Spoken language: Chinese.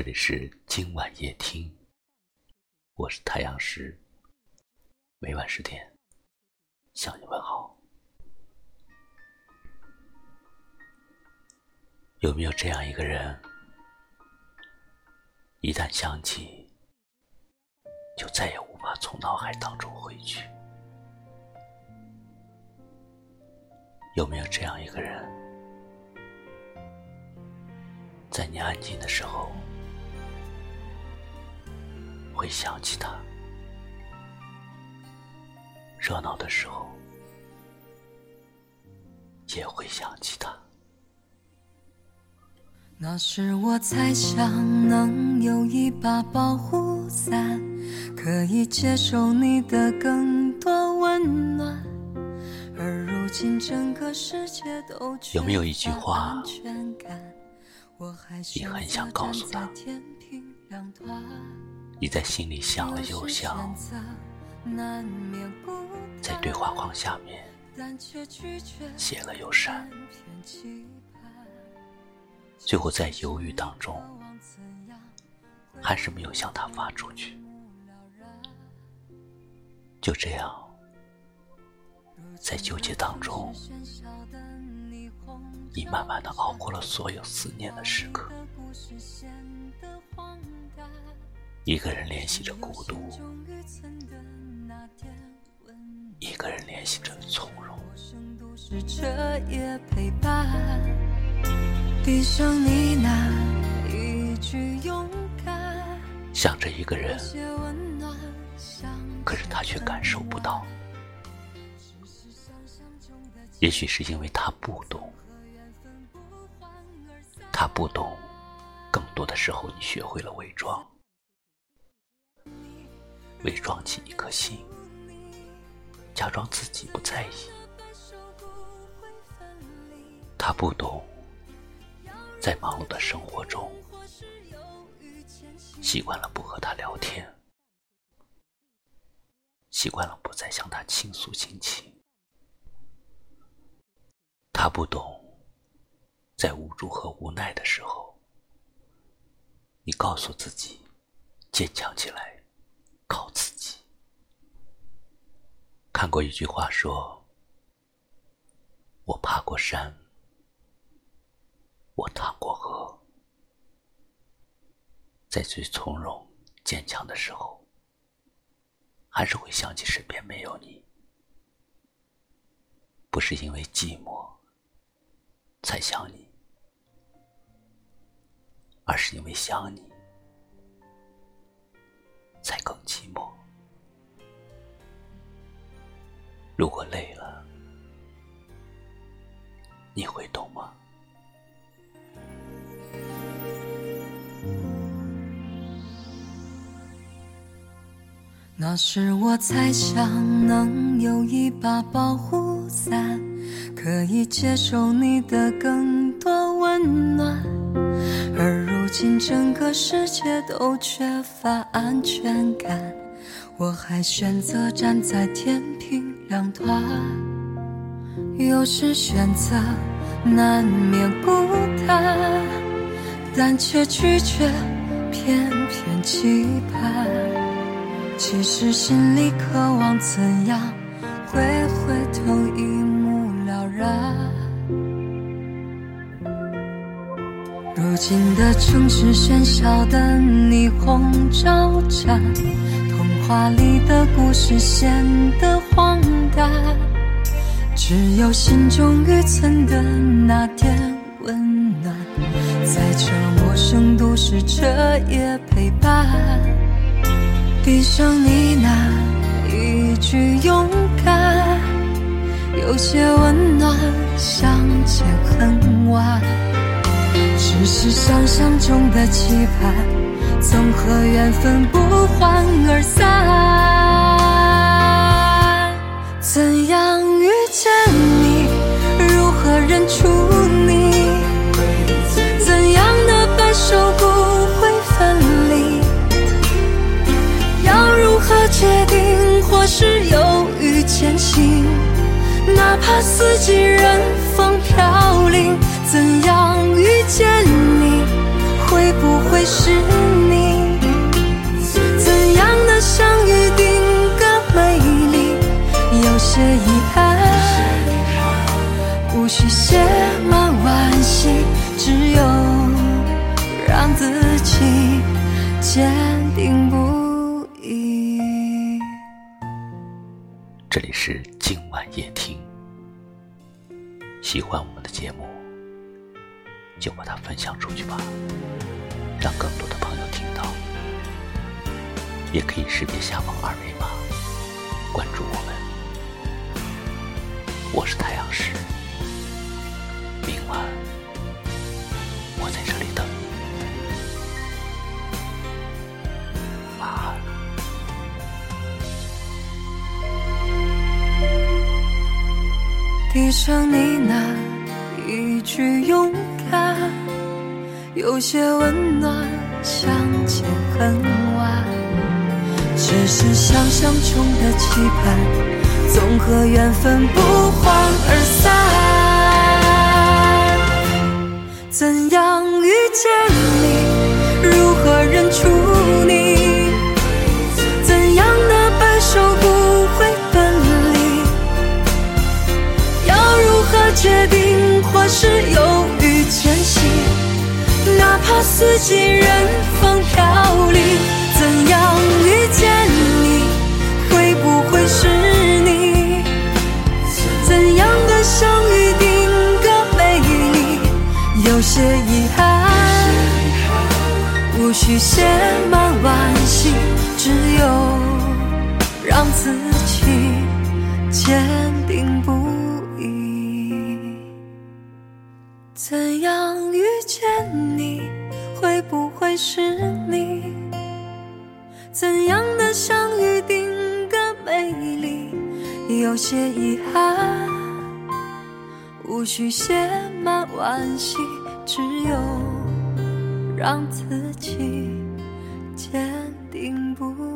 这里是今晚夜听，我是太阳石，每晚十点向你问好。有没有这样一个人，一旦想起，就再也无法从脑海当中回去？有没有这样一个人，在你安静的时候？会想起他，热闹的时候也会想起他。那时我猜想能有一把保护伞，可以接受你的更多温暖。而如今整个世界都有没有一句话，你很想告诉他？你在心里想了又想，在对话框下面写了又删，最后在犹豫当中，还是没有向他发出去。就这样，在纠结当中，你慢慢的熬过了所有思念的时刻。一个人联系着孤独，一个人联系着从容。想着一个人，可是他却感受不到。也许是因为他不懂，他不懂，更多的时候你学会了伪装。伪装起一颗心，假装自己不在意。他不懂，在忙碌的生活中，习惯了不和他聊天，习惯了不再向他倾诉心情。他不懂，在无助和无奈的时候，你告诉自己，坚强起来。靠自己。看过一句话说：“我爬过山，我趟过河，在最从容坚强的时候，还是会想起身边没有你。不是因为寂寞才想你，而是因为想你。”如果累了，你会懂吗？那时我猜想能有一把保护伞，可以接受你的更多温暖。而如今整个世界都缺乏安全感，我还选择站在天平两端。有时选择难免孤单，但却拒绝偏偏期盼。其实心里渴望怎样，会回头一目了然。如今的城市喧嚣的霓虹招展，话里的故事显得荒诞，只有心中预存的那点温暖，在这陌生都市彻夜陪伴。闭上呢喃一句勇敢，有些温暖，相见恨晚。只是想象中的期盼，总和缘分不欢而散。怎样遇见你？如何认出你？怎样的分手不会分离？要如何决定？或是犹豫前行？哪怕四季任风飘零。怎样遇见你？会不？会是些遗憾，无需写满惋惜，只有让自己坚定不移。这里是今晚夜听，喜欢我们的节目，就把它分享出去吧，让更多的朋友听到。也可以识别下方二维码关注我们。我是太阳石，明晚我在这里等你。晚安。低声呢喃一句勇敢，有些温暖，相见恨晚。只是想象中的期盼，总和缘分不欢而散。怎样遇见你？如何认出你？怎样的白首不会分离？要如何决定，或是犹豫前行？哪怕四季任风惋惜，只有让自己坚定不移。怎样遇见你？会不会是你？怎样的相遇定格美丽？有些遗憾，无需写满惋惜，只有让自己坚定不移。